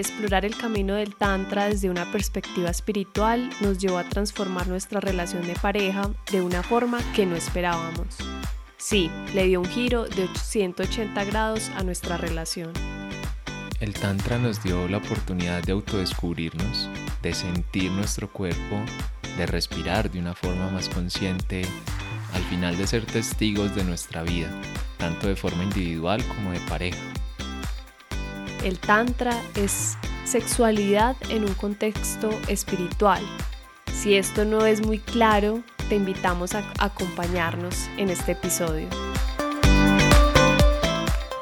Explorar el camino del Tantra desde una perspectiva espiritual nos llevó a transformar nuestra relación de pareja de una forma que no esperábamos. Sí, le dio un giro de 180 grados a nuestra relación. El Tantra nos dio la oportunidad de autodescubrirnos, de sentir nuestro cuerpo, de respirar de una forma más consciente, al final de ser testigos de nuestra vida, tanto de forma individual como de pareja. El Tantra es sexualidad en un contexto espiritual. Si esto no es muy claro, te invitamos a acompañarnos en este episodio.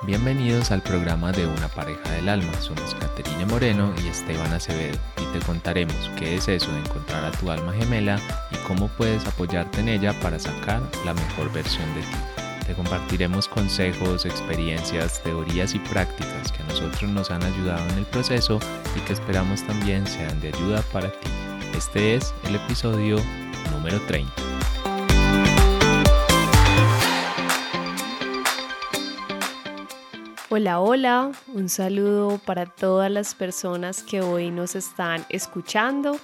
Bienvenidos al programa de Una pareja del alma. Somos Caterina Moreno y Esteban Acevedo y te contaremos qué es eso de encontrar a tu alma gemela y cómo puedes apoyarte en ella para sacar la mejor versión de ti. Te compartiremos consejos, experiencias, teorías y prácticas que a nosotros nos han ayudado en el proceso y que esperamos también sean de ayuda para ti. Este es el episodio número 30. Hola, hola, un saludo para todas las personas que hoy nos están escuchando.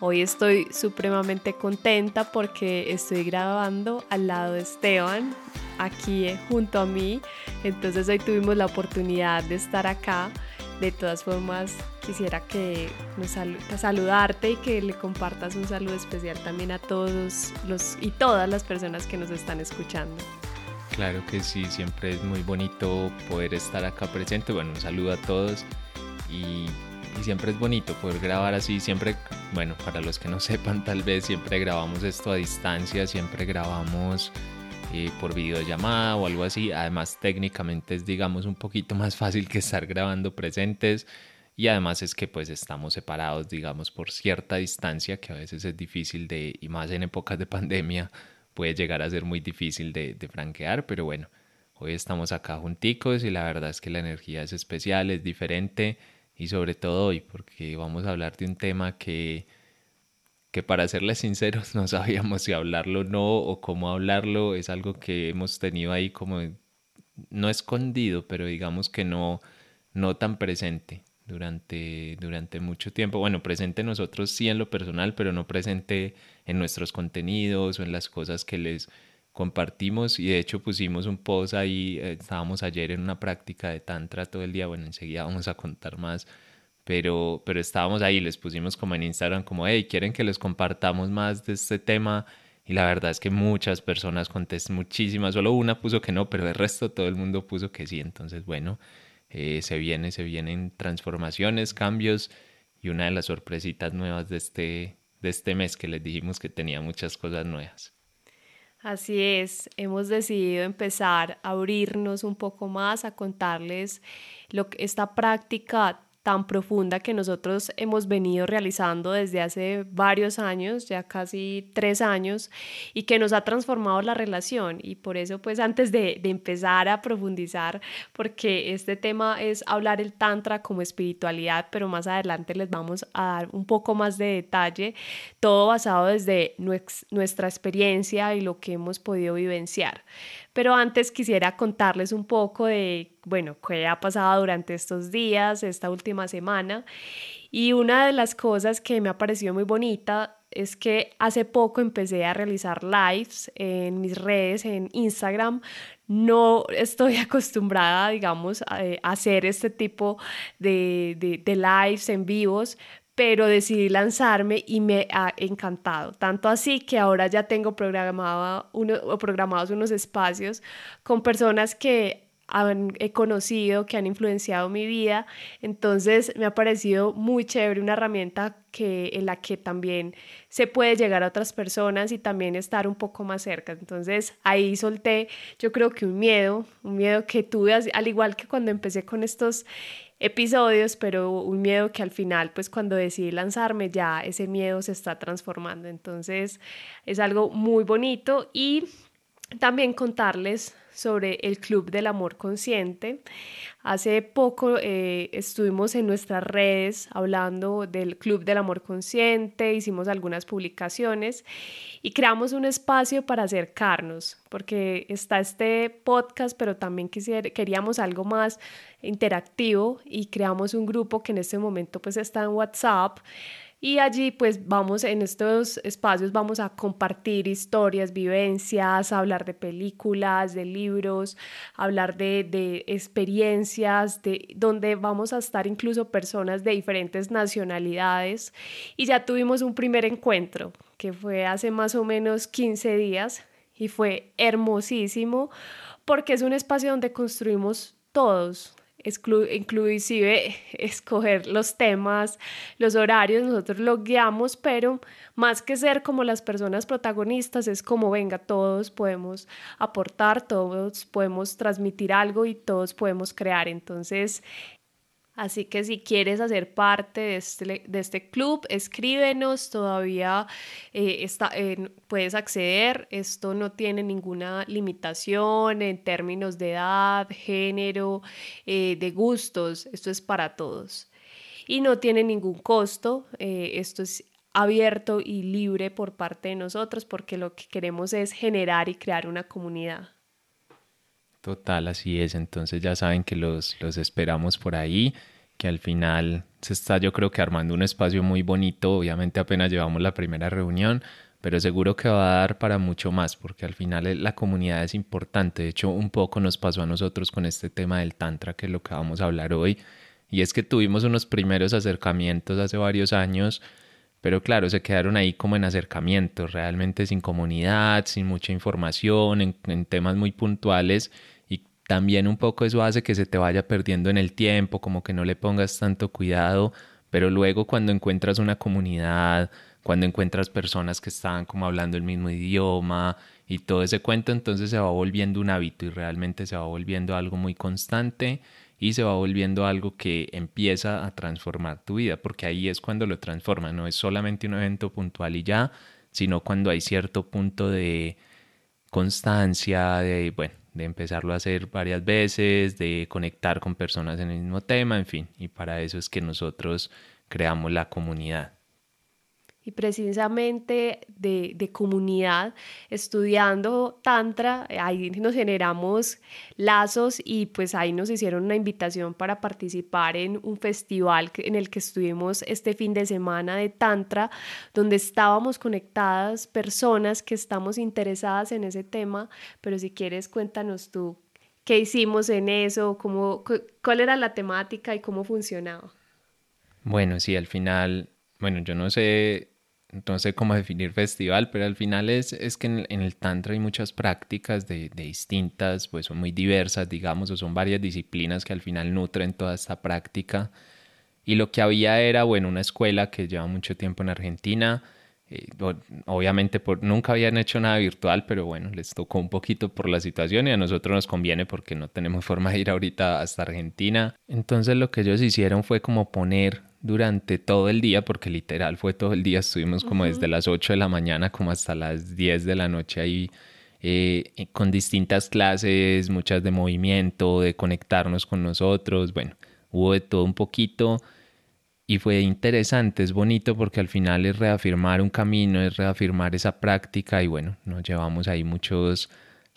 Hoy estoy supremamente contenta porque estoy grabando al lado de Esteban, aquí eh, junto a mí. Entonces hoy tuvimos la oportunidad de estar acá. De todas formas, quisiera que nos saludarte y que le compartas un saludo especial también a todos los y todas las personas que nos están escuchando. Claro que sí, siempre es muy bonito poder estar acá presente. Bueno, un saludo a todos y, y, siempre es bonito poder grabar así. Siempre, bueno, para los que no sepan, tal vez siempre grabamos esto a distancia, siempre grabamos eh, por videollamada o algo así. Además, técnicamente es, digamos, un poquito más fácil que estar grabando presentes. Y además es que pues estamos separados, digamos, por cierta distancia, que a veces es difícil de, y más en épocas de pandemia, puede llegar a ser muy difícil de, de franquear, pero bueno, hoy estamos acá junticos y la verdad es que la energía es especial, es diferente y sobre todo hoy porque vamos a hablar de un tema que que para serles sinceros no sabíamos si hablarlo o no o cómo hablarlo, es algo que hemos tenido ahí como no escondido, pero digamos que no, no tan presente durante, durante mucho tiempo. Bueno, presente nosotros sí en lo personal, pero no presente en nuestros contenidos o en las cosas que les compartimos. Y de hecho pusimos un post ahí, eh, estábamos ayer en una práctica de tantra todo el día, bueno, enseguida vamos a contar más pero, pero estábamos ahí, les pusimos como en Instagram como, hey, ¿quieren que les compartamos más de este tema? Y la verdad es que muchas personas contestan, muchísimas, solo una puso que no, pero el resto todo el mundo puso que sí. Entonces, bueno, eh, se viene, se vienen transformaciones, cambios y una de las sorpresitas nuevas de este, de este mes que les dijimos que tenía muchas cosas nuevas. Así es, hemos decidido empezar a abrirnos un poco más, a contarles lo que esta práctica tan profunda que nosotros hemos venido realizando desde hace varios años, ya casi tres años, y que nos ha transformado la relación. Y por eso, pues antes de, empezar a profundizar, porque este tema es hablar el tantra como espiritualidad, pero más adelante les vamos a dar un poco más de detalle, todo basado desde nuestra experiencia y lo que hemos podido vivenciar. Pero antes quisiera contarles un poco de, bueno, qué ha pasado durante estos días, esta última semana. Y una de las cosas que me ha parecido muy bonita es que hace poco empecé a realizar lives en mis redes, en Instagram. No estoy acostumbrada, digamos, a, hacer este tipo de, de, de lives en vivos, pero decidí lanzarme y me ha encantado. Tanto así que ahora ya tengo programado uno, programados unos espacios con personas que he conocido, que han influenciado mi vida. Entonces me ha parecido muy chévere una herramienta que, en la que también se puede llegar a otras personas y también estar un poco más cerca. Entonces ahí solté, yo creo que un miedo, un miedo que tuve, al igual que cuando empecé con estos episodios, pero un miedo que al final, pues cuando decidí lanzarme, ya ese miedo se está transformando. Entonces es algo muy bonito y también contarles sobre el Club del Amor Consciente. Hace poco eh, estuvimos en nuestras redes hablando del Club del Amor Consciente, hicimos algunas publicaciones y creamos un espacio para acercarnos, porque está este podcast, pero también queríamos algo más interactivo y creamos un grupo que en este momento pues está en WhatsApp y allí pues vamos en estos espacios vamos a compartir historias, vivencias, hablar de películas, de libros, hablar de, de experiencias, de donde vamos a estar incluso personas de diferentes nacionalidades. Y ya tuvimos un primer encuentro que fue hace más o menos 15 días y fue hermosísimo porque es un espacio donde construimos todos, inclusive escoger los temas, los horarios, nosotros lo guiamos, pero más que ser como las personas protagonistas, es como, venga, todos podemos aportar, todos podemos transmitir algo y todos podemos crear. Entonces, Así que si quieres hacer parte de este, de este club, escríbenos, todavía eh, está, eh, puedes acceder. Esto no tiene ninguna limitación en términos de edad, género, eh, de gustos. Esto es para todos. Y no tiene ningún costo. esto es abierto y libre por parte de nosotros porque lo que queremos es generar y crear una comunidad. Total, así es. Entonces ya saben que los, los esperamos por ahí, que al final se está yo creo que armando un espacio muy bonito. Obviamente apenas llevamos la primera reunión, pero seguro que va a dar para mucho más, porque al final la comunidad es importante. De hecho, un poco nos pasó a nosotros con este tema del Tantra, que es lo que vamos a hablar hoy. Y es que tuvimos unos primeros acercamientos hace varios años, pero claro, se quedaron ahí como en acercamientos, realmente sin comunidad, sin mucha información, en, en temas muy puntuales también un poco eso hace que se te vaya perdiendo en el tiempo, como que no le pongas tanto cuidado, pero luego cuando encuentras una comunidad, cuando encuentras personas que están como hablando el mismo idioma y todo ese cuento, entonces se va volviendo un hábito y realmente se va volviendo algo muy constante y se va volviendo algo que empieza a transformar tu vida, porque ahí es cuando lo transforma, no es solamente un evento puntual y ya, sino cuando hay cierto punto de constancia, de, bueno, de empezarlo a hacer varias veces, de conectar con personas en el mismo tema, en fin, y para eso es que nosotros creamos la comunidad y precisamente de, de, comunidad, estudiando Tantra, ahí nos generamos lazos y pues ahí nos hicieron una invitación para participar en un festival en el que estuvimos este fin de semana de Tantra, donde estábamos conectadas personas que estamos interesadas en ese tema, pero si quieres cuéntanos tú qué hicimos en eso, cómo, cuál era la temática y cómo funcionaba. Bueno, sí, al final, bueno, yo no sé no sé cómo definir festival, pero al final es, es que en, el Tantra hay muchas prácticas de, de, distintas, pues son muy diversas, digamos, o son varias disciplinas que al final nutren toda esta práctica. Y lo que había era, bueno, una escuela que lleva mucho tiempo en Argentina. Eh, obviamente por, nunca habían hecho nada virtual, pero bueno, les tocó un poquito por la situación y a nosotros nos conviene porque no tenemos forma de ir ahorita hasta Argentina. Entonces lo que ellos hicieron fue como poner durante todo el día, porque literal fue todo el día, estuvimos como desde las 8 de la mañana como hasta las 10 de la noche ahí eh, eh, con distintas clases, muchas de movimiento, de conectarnos con nosotros, bueno, hubo de todo un poquito y fue interesante, es bonito porque al final es reafirmar un camino, es reafirmar esa práctica y bueno, nos llevamos ahí muchos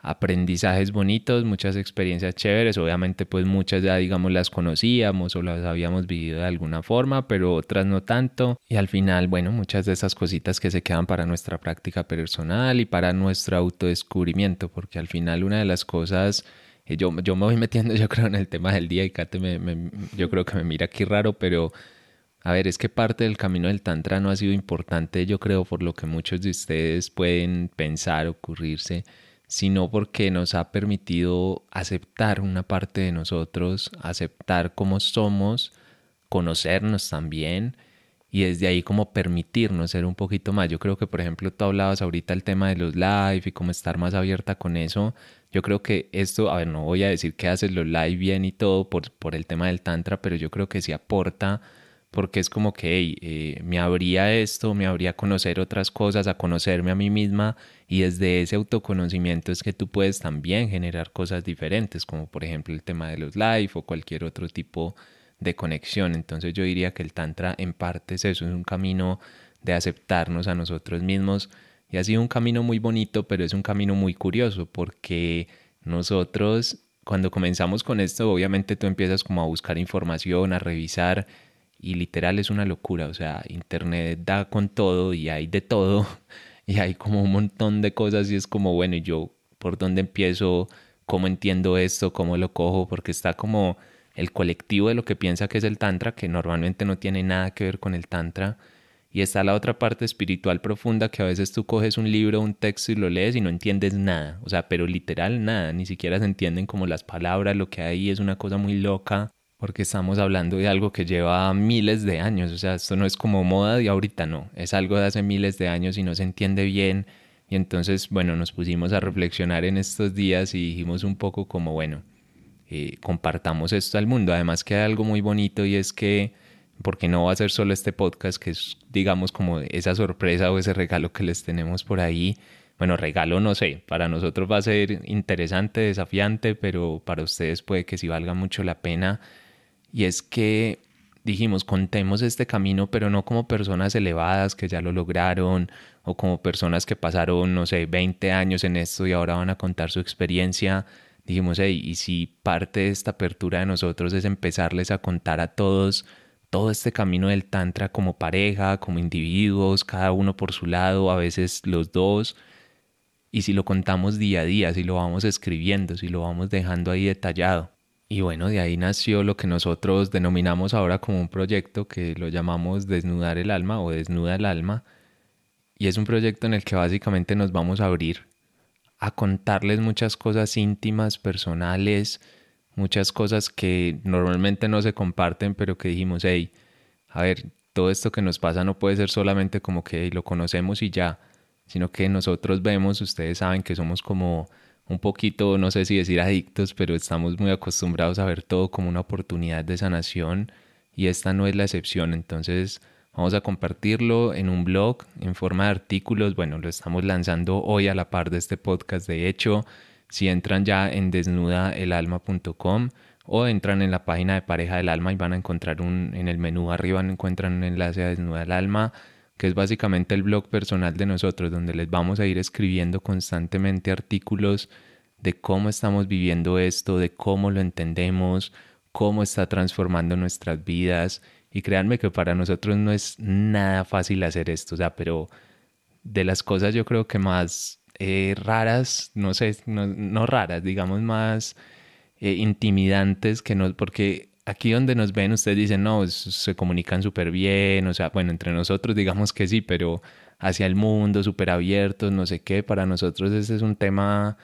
aprendizajes bonitos, muchas experiencias chéveres, obviamente pues muchas ya digamos las conocíamos o las habíamos vivido de alguna forma, pero otras no tanto. Y al final bueno, muchas de esas cositas que se quedan para nuestra práctica personal y para nuestro autodescubrimiento, porque al final una de las cosas eh, yo, yo me voy metiendo yo creo en el tema del día y Kate me, yo creo que me mira aquí raro, pero a ver, es que parte del camino del Tantra no ha sido importante, yo creo, por lo que muchos de ustedes pueden pensar, ocurrirse, sino porque nos ha permitido aceptar una parte de nosotros, aceptar cómo somos, conocernos también y desde ahí como permitirnos ser un poquito más. Yo creo que, por ejemplo, tú hablabas ahorita el tema de los live y cómo estar más abierta con eso. Yo creo que esto, a ver, no voy a decir que haces los live bien y todo por, por el tema del tantra, pero yo creo que sí aporta porque es como que eh, me abría esto, me abría a conocer otras cosas, a conocerme a mí misma y desde ese autoconocimiento es que tú puedes también generar cosas diferentes, como por ejemplo el tema de los live o cualquier otro tipo de conexión. Entonces yo diría que el tantra en parte es eso, es un camino de aceptarnos a nosotros mismos y ha sido un camino muy bonito, pero es un camino muy curioso porque nosotros cuando comenzamos con esto, obviamente tú empiezas como a buscar información, a revisar y literal es una locura, o sea, internet da con todo y hay de todo y hay como un montón de cosas y es como, bueno, ¿y yo por dónde empiezo? ¿Cómo entiendo esto? ¿Cómo lo cojo? Porque está como el colectivo de lo que piensa que es el tantra, que normalmente no tiene nada que ver con el tantra. Y está la otra parte espiritual profunda que a veces tú coges un libro, un texto y lo lees y no entiendes nada. O sea, pero literal nada. Ni siquiera se entienden como las palabras, lo que hay es una cosa muy loca porque estamos hablando de algo que lleva miles de años, o sea, esto no es como moda de ahorita, no, es algo de hace miles de años y no se entiende bien. Y entonces, bueno, nos pusimos a reflexionar en estos días y dijimos un poco como, bueno, eh, compartamos esto al mundo. Además que hay algo muy bonito y es que, porque no va a ser solo este podcast, que es, digamos, como esa sorpresa o ese regalo que les tenemos por ahí. Bueno, regalo no sé, para nosotros va a ser interesante, desafiante, pero para ustedes puede que sí valga mucho la pena y es que dijimos, contemos este camino, pero no como personas elevadas que ya lo lograron o como personas que pasaron, no sé, 20 años en esto y ahora van a contar su experiencia. Dijimos, hey, y si parte de esta apertura de nosotros es empezarles a contar a todos todo este camino del Tantra como pareja, como individuos, cada uno por su lado, a veces los dos, y si lo contamos día a día, si lo vamos escribiendo, si lo vamos dejando ahí detallado. Y bueno, de ahí nació lo que nosotros denominamos ahora como un proyecto que lo llamamos Desnudar el Alma o Desnuda el Alma. Y es un proyecto en el que básicamente nos vamos a abrir a contarles muchas cosas íntimas, personales, muchas cosas que normalmente no se comparten, pero que dijimos, hey, a ver, todo esto que nos pasa no puede ser solamente como que lo conocemos y ya, sino que nosotros vemos, ustedes saben que somos como un poquito, no sé si decir adictos, pero estamos muy acostumbrados a ver todo como una oportunidad de sanación y esta no es la excepción. Entonces vamos a compartirlo en un blog en forma de artículos. Bueno, lo estamos lanzando hoy a la par de este podcast. De hecho, si entran ya en desnudaelalma.com o entran en la página de Pareja del Alma y van a encontrar un, en el menú arriba encuentran un enlace a Desnuda el Alma que es básicamente el blog personal de nosotros, donde les vamos a ir escribiendo constantemente artículos de cómo estamos viviendo esto, de cómo lo entendemos, cómo está transformando nuestras vidas. Y créanme que para nosotros no es nada fácil hacer esto, o sea, pero de las cosas yo creo que más eh, raras, no sé, no, raras, digamos más eh, intimidantes que no, porque aquí donde nos ven, ustedes dicen, no, se comunican súper bien, o sea, bueno, entre nosotros digamos que sí, pero hacia el mundo, súper abiertos, no sé qué, para nosotros ese es un tema,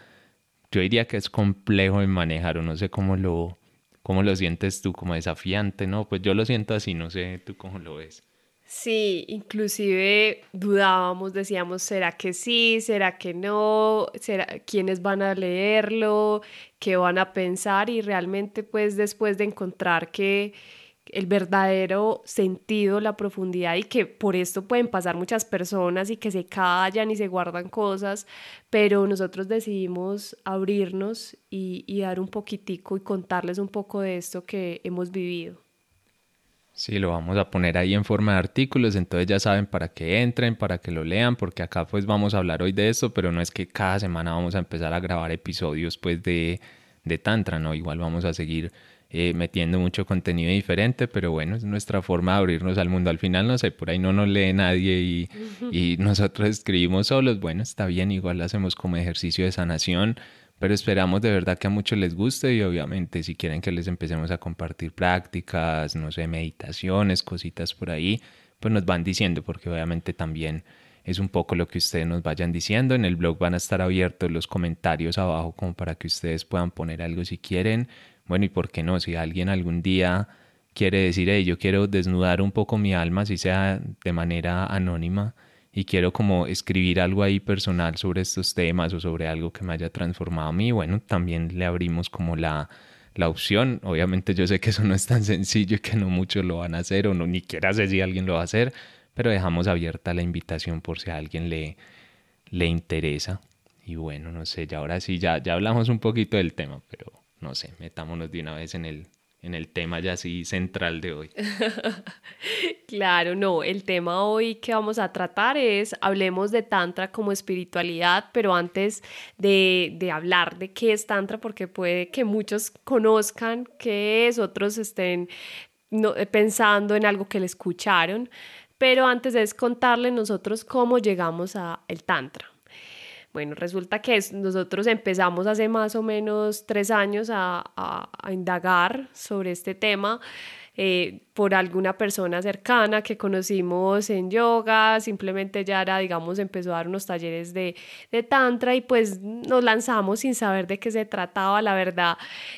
yo diría que es complejo de manejar, o no sé cómo lo, cómo lo sientes tú, como desafiante, ¿no? Pues yo lo siento así, no sé tú cómo lo ves. Sí, inclusive dudábamos, decíamos, ¿será que sí? ¿Será que no? ¿Será quiénes van a leerlo? ¿Qué van a pensar? Y realmente pues después de encontrar que el verdadero sentido, la profundidad y que por esto pueden pasar muchas personas y que se callan y se guardan cosas, pero nosotros decidimos abrirnos y, y dar un poquitico y contarles un poco de esto que hemos vivido. Sí, lo vamos a poner ahí en forma de artículos, entonces ya saben para que entren, para que lo lean, porque acá pues vamos a hablar hoy de esto, pero no es que cada semana vamos a empezar a grabar episodios pues de, de Tantra, ¿no? Igual vamos a seguir eh, metiendo mucho contenido diferente, pero bueno, es nuestra forma de abrirnos al mundo. Al final, no sé, por ahí no nos lee nadie y, y nosotros escribimos solos, bueno, está bien, igual lo hacemos como ejercicio de sanación pero esperamos de verdad que a muchos les guste y obviamente si quieren que les empecemos a compartir prácticas, no sé, meditaciones, cositas por ahí, pues nos van diciendo porque obviamente también es un poco lo que ustedes nos vayan diciendo. En el blog van a estar abiertos los comentarios abajo como para que ustedes puedan poner algo si quieren. Bueno, y por qué no, si alguien algún día quiere decir, hey, yo quiero desnudar un poco mi alma, si sea de manera anónima, y quiero como escribir algo ahí personal sobre estos temas o sobre algo que me haya transformado a mí, bueno, también le abrimos como la, la opción. Obviamente yo sé que eso no es tan sencillo y que no muchos lo van a hacer o no ni siquiera sé si alguien lo va a hacer, pero dejamos abierta la invitación por si a alguien le, le interesa. Y bueno, no sé, ya ahora sí, ya, ya hablamos un poquito del tema, pero no sé, metámonos de una vez en el, en el tema ya así central de hoy. claro, no, el tema hoy que vamos a tratar es, hablemos de Tantra como espiritualidad, pero antes de, de hablar de qué es Tantra, porque puede que muchos conozcan qué es, otros estén no, pensando en algo que le escucharon, pero antes de contarle nosotros cómo llegamos al Tantra. Bueno, resulta que nosotros empezamos hace más o menos tres años a, indagar sobre este tema. Eh, por alguna persona cercana que conocimos en yoga, simplemente ya era, digamos, empezó a dar unos talleres de, tantra y pues nos lanzamos sin saber de qué se trataba, la verdad,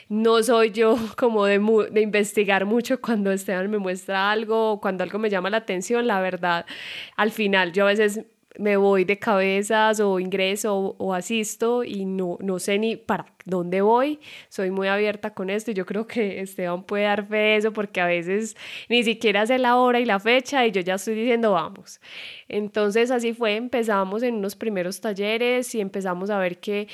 no soy yo como de, de investigar mucho cuando Esteban me muestra algo, cuando algo me llama la atención, la verdad, al final yo a veces me voy de cabezas o ingreso o, asisto y no, no sé ni para dónde voy. Soy muy abierta con esto y yo creo que Esteban puede dar fe de eso porque a veces ni siquiera sé la hora y la fecha y yo ya estoy diciendo vamos. Entonces así fue, empezamos en unos primeros talleres y empezamos a ver que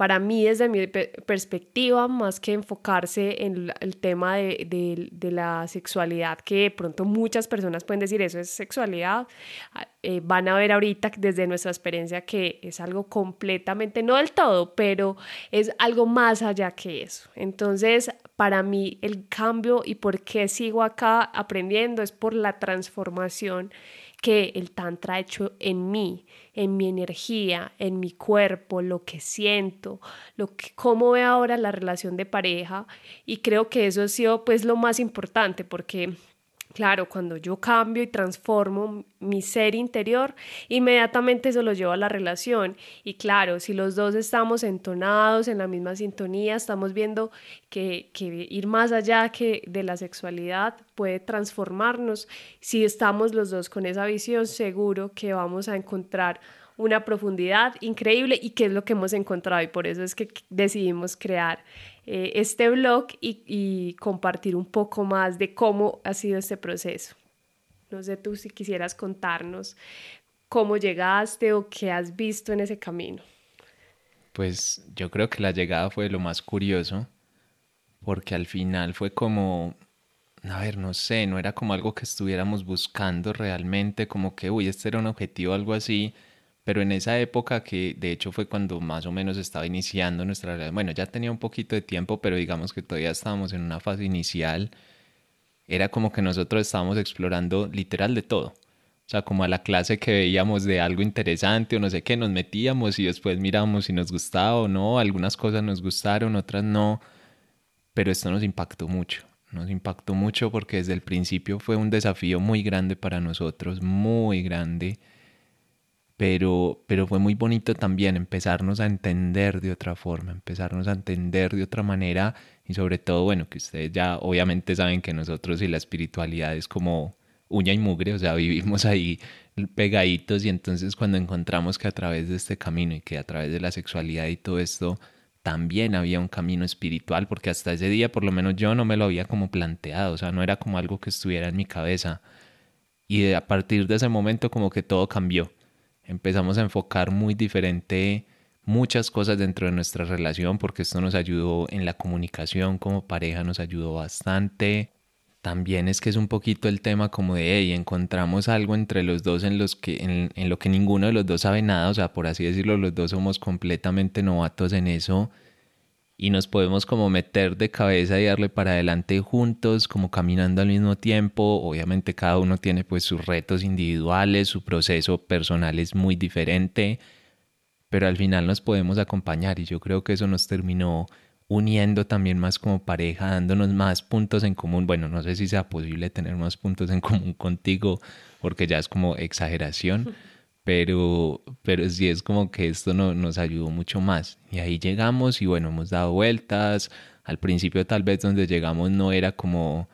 para mí desde mi perspectiva, más que enfocarse en el tema de, de, la sexualidad, que de pronto muchas personas pueden decir eso es sexualidad, ah, eh, van a ver ahorita desde nuestra experiencia que es algo completamente, no del todo, pero es algo más allá que eso. Entonces, para mí el cambio y por qué sigo acá aprendiendo es por la transformación que el Tantra ha hecho en mí, en mi energía, en mi cuerpo, lo que siento, lo que, cómo ve ahora la relación de pareja. Y creo que eso ha sido pues lo más importante porque Claro, cuando yo cambio y transformo mi ser interior, inmediatamente eso lo llevo a la relación. Y claro, si los dos estamos entonados en la misma sintonía, estamos viendo que, que ir más allá que de la sexualidad puede transformarnos. Si estamos los dos con esa visión, seguro que vamos a encontrar una profundidad increíble y que es lo que hemos encontrado y por eso es que decidimos crear eh, este blog y, compartir un poco más de cómo ha sido este proceso. No sé tú si quisieras contarnos cómo llegaste o qué has visto en ese camino. Pues yo creo que la llegada fue lo más curioso, porque al final fue como, a ver, no sé, no era como algo que estuviéramos buscando realmente, como que, uy, este era un objetivo, algo así, pero en esa época que de hecho fue cuando más o menos estaba iniciando nuestra relación, bueno, ya tenía un poquito de tiempo, pero digamos que todavía estábamos en una fase inicial, era como que nosotros estábamos explorando literal de todo. O sea, como a la clase que veíamos de algo interesante o no sé qué, nos metíamos y después mirábamos si nos gustaba o no, algunas cosas nos gustaron, otras no, pero esto nos impactó mucho. Nos impactó mucho porque desde el principio fue un desafío muy grande para nosotros, muy grande pero, pero fue muy bonito también empezarnos a entender de otra forma, empezarnos a entender de otra manera y sobre todo, bueno, que ustedes ya obviamente saben que nosotros y la espiritualidad es como uña y mugre, o sea, vivimos ahí pegaditos y entonces cuando encontramos que a través de este camino y que a través de la sexualidad y todo esto también había un camino espiritual, porque hasta ese día por lo menos yo no me lo había como planteado, o sea, no era como algo que estuviera en mi cabeza. Y a partir de ese momento como que todo cambió empezamos a enfocar muy diferente muchas cosas dentro de nuestra relación porque esto nos ayudó en la comunicación como pareja, nos ayudó bastante. También es que es un poquito el tema como de, hey, encontramos algo entre los dos en, los que, en, en lo que ninguno de los dos sabe nada, o sea, por así decirlo, los dos somos completamente novatos en eso y nos podemos como meter de cabeza y darle para adelante juntos, como caminando al mismo tiempo. Obviamente cada uno tiene pues sus retos individuales, su proceso personal es muy diferente, pero al final nos podemos acompañar y yo creo que eso nos terminó uniendo también más como pareja, dándonos más puntos en común. Bueno, no sé si sea posible tener más puntos en común contigo, porque ya es como exageración pero, pero sí es como que esto no, nos ayudó mucho más. Y ahí llegamos y bueno, hemos dado vueltas. Al principio tal vez donde llegamos no era como,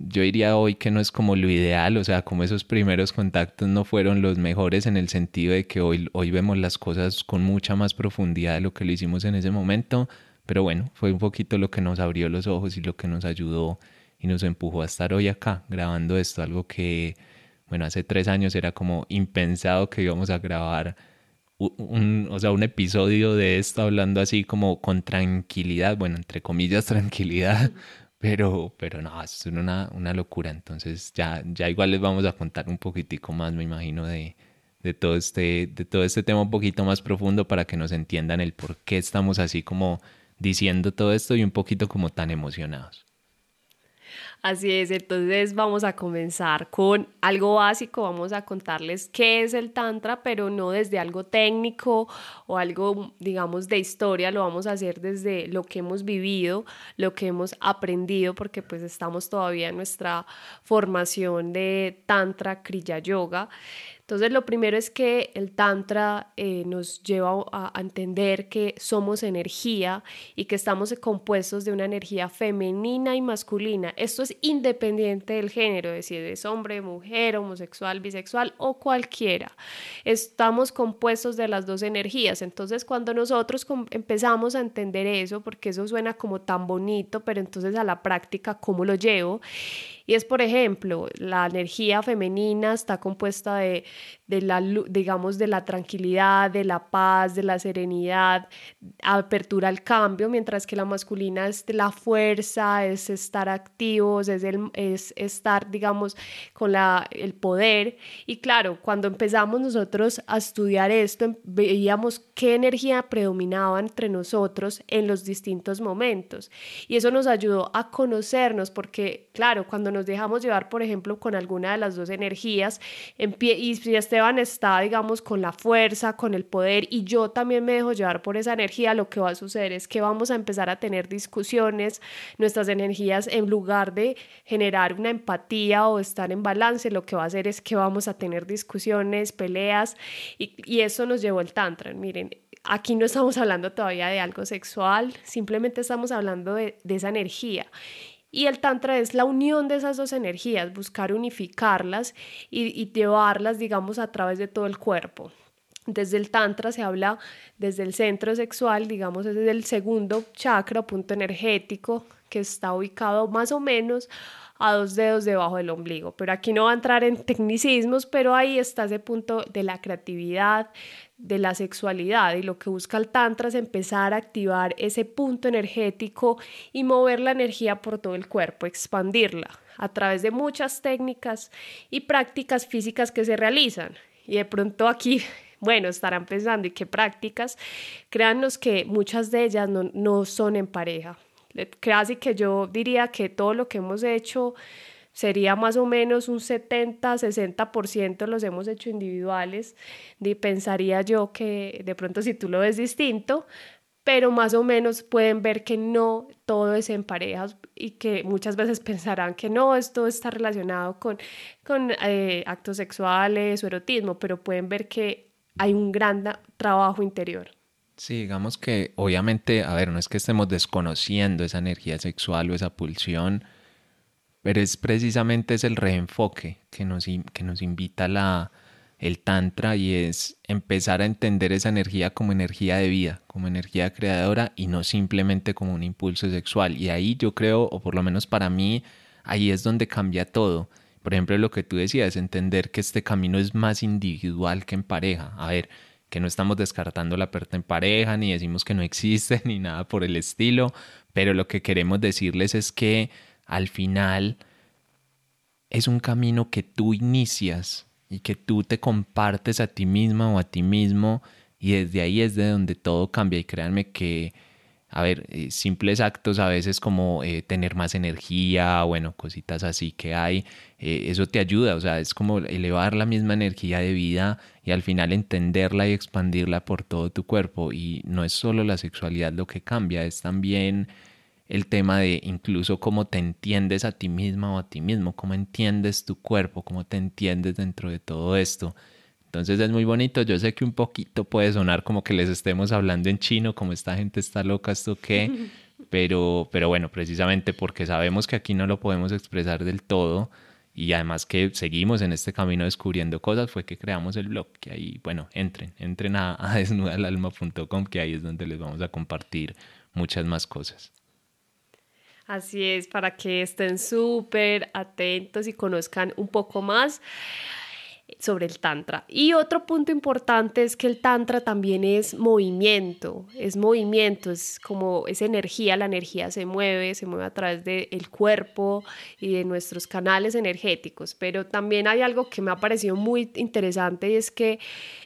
yo diría hoy que no es como lo ideal, o sea, como esos primeros contactos no fueron los mejores en el sentido de que hoy, hoy vemos las cosas con mucha más profundidad de lo que lo hicimos en ese momento, pero bueno, fue un poquito lo que nos abrió los ojos y lo que nos ayudó y nos empujó a estar hoy acá grabando esto, algo que, bueno, hace tres años era como impensado que íbamos a grabar un, o sea, un episodio de esto hablando así como con tranquilidad, bueno, entre comillas tranquilidad, pero, pero no, es una, una locura. Entonces ya, ya igual les vamos a contar un poquitico más, me imagino, de, de, todo este, de todo este tema un poquito más profundo para que nos entiendan el por qué estamos así como diciendo todo esto y un poquito como tan emocionados. Así es, entonces vamos a comenzar con algo básico, vamos a contarles qué es el Tantra, pero no desde algo técnico o algo, digamos, de historia, lo vamos a hacer desde lo que hemos vivido, lo que hemos aprendido, porque pues estamos todavía en nuestra formación de Tantra Kriya Yoga. Entonces, lo primero es que el Tantra eh, nos lleva a, entender que somos energía y que estamos compuestos de una energía femenina y masculina. Esto es independiente del género, es decir, es hombre, mujer, homosexual, bisexual o cualquiera. Estamos compuestos de las dos energías. Entonces, cuando nosotros empezamos a entender eso, porque eso suena como tan bonito, pero entonces a la práctica, ¿cómo lo llevo? Y es, por ejemplo, la energía femenina está compuesta de, de la, digamos, de la tranquilidad, de la paz, de la serenidad, apertura al cambio, mientras que la masculina es la fuerza, es estar activos, es, el, es estar, digamos, con la, el poder. Y claro, cuando empezamos nosotros a estudiar esto, veíamos qué energía predominaba entre nosotros en los distintos momentos. Y eso nos ayudó a conocernos, porque, claro, cuando nos dejamos llevar, por ejemplo, con alguna de las dos energías, y si Esteban está, digamos, con la fuerza, con el poder, y yo también me dejo llevar por esa energía, lo que va a suceder es que vamos a empezar a tener discusiones, nuestras energías, en lugar de generar una empatía o estar en balance, lo que va a hacer es que vamos a tener discusiones, peleas, y, eso nos llevó el Tantra. Miren, aquí no estamos hablando todavía de algo sexual, simplemente estamos hablando de esa energía. Y el Tantra es la unión de esas dos energías, buscar unificarlas y, llevarlas, digamos, a través de todo el cuerpo. Desde el Tantra se habla desde el centro sexual, digamos, desde el segundo chakra, punto energético, que está ubicado más o menos a dos dedos debajo del ombligo. Pero aquí no va a entrar en tecnicismos, pero ahí está ese punto de la creatividad, de la sexualidad y lo que busca el Tantra es empezar a activar ese punto energético y mover la energía por todo el cuerpo, expandirla a través de muchas técnicas y prácticas físicas que se realizan. Y de pronto aquí, bueno, estarán pensando, ¿y qué prácticas? Créanos que muchas de ellas no, no son en pareja. Casi que yo diría que todo lo que hemos hecho sería más o menos un 70-60% los hemos hecho individuales. Y pensaría yo que de pronto si tú lo ves distinto, pero más o menos pueden ver que no todo es en parejas y que muchas veces pensarán que no, esto está relacionado con, con eh, actos sexuales o erotismo, pero pueden ver que hay un gran trabajo interior. Sí, digamos que obviamente, a ver, no es que estemos desconociendo esa energía sexual o esa pulsión, pero es precisamente es el reenfoque que nos, que nos invita la, el Tantra y es empezar a entender esa energía como energía de vida, como energía creadora y no simplemente como un impulso sexual. Y ahí yo creo, o por lo menos para mí, ahí es donde cambia todo. Por ejemplo, lo que tú decías, entender que este camino es más individual que en pareja. A ver, que no estamos descartando la perta en pareja, ni decimos que no existe, ni nada por el estilo, pero lo que queremos decirles es que al final es un camino que tú inicias y que tú te compartes a ti misma o a ti mismo y desde ahí es de donde todo cambia. Y créanme que, a ver, eh, simples actos a veces como eh, tener más energía, bueno, cositas así que hay, eh, eso te ayuda, o sea, es como elevar la misma energía de vida y al final entenderla y expandirla por todo tu cuerpo. Y no es solo la sexualidad lo que cambia, es también el tema de incluso cómo te entiendes a ti misma o a ti mismo, cómo entiendes tu cuerpo, cómo te entiendes dentro de todo esto. Entonces es muy bonito, yo sé que un poquito puede sonar como que les estemos hablando en chino, como esta gente está loca, esto qué, pero, pero bueno, precisamente porque sabemos que aquí no lo podemos expresar del todo y además que seguimos en este camino descubriendo cosas, fue que creamos el blog, que ahí, bueno, entren, entren a, a desnudalalma.com, que ahí es donde les vamos a compartir muchas más cosas. Así es, para que estén súper atentos y conozcan un poco más sobre el tantra. Y otro punto importante es que el tantra también es movimiento, es movimiento, es como es energía, la energía se mueve, se mueve a través del cuerpo y de nuestros canales energéticos, pero también hay algo que me ha parecido muy interesante y es que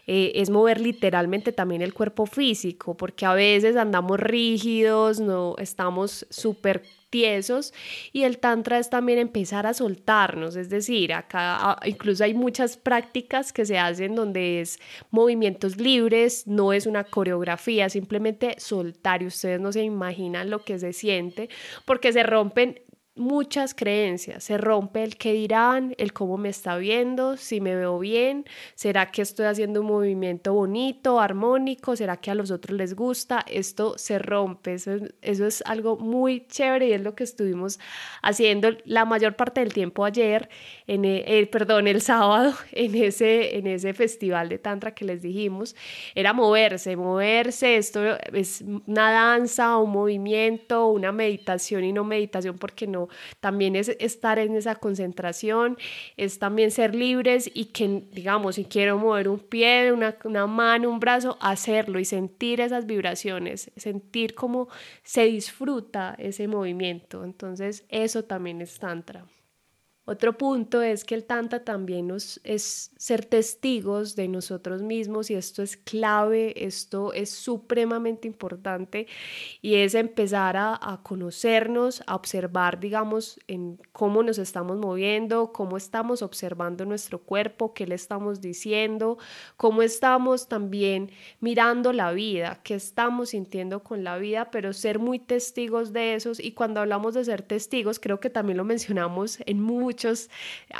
eh, es mover literalmente también el cuerpo físico, porque a veces andamos rígidos, no estamos súper tiesos y el tantra es también empezar a soltarnos, es decir, acá ah, incluso hay muchas prácticas que se hacen donde es movimientos libres, no es una coreografía, simplemente soltar y ustedes no se imaginan lo que se siente porque se rompen muchas creencias. Se rompe el qué dirán, el cómo me está viendo, si me veo bien, será que estoy haciendo un movimiento bonito, armónico, será que a los otros les gusta. Esto se rompe, eso, es algo muy chévere y es lo que estuvimos haciendo la mayor parte del tiempo ayer, en el, eh, perdón, el sábado, en ese, en ese festival de Tantra que les dijimos. Era moverse, moverse, esto es una danza, un movimiento, una meditación y no meditación porque no también es estar en esa concentración, es también ser libres y que, digamos, si quiero mover un pie, una, una mano, un brazo, hacerlo y sentir esas vibraciones, sentir cómo se disfruta ese movimiento. Entonces, eso también es tantra. Otro punto es que el Tantra también nos, es ser testigos de nosotros mismos y esto es clave, esto es supremamente importante y es empezar a, a conocernos, a observar, digamos, en cómo nos estamos moviendo, cómo estamos observando nuestro cuerpo, qué le estamos diciendo, cómo estamos también mirando la vida, qué estamos sintiendo con la vida, pero ser muy testigos de esos y cuando hablamos de ser testigos, creo que también lo mencionamos en muchos muchos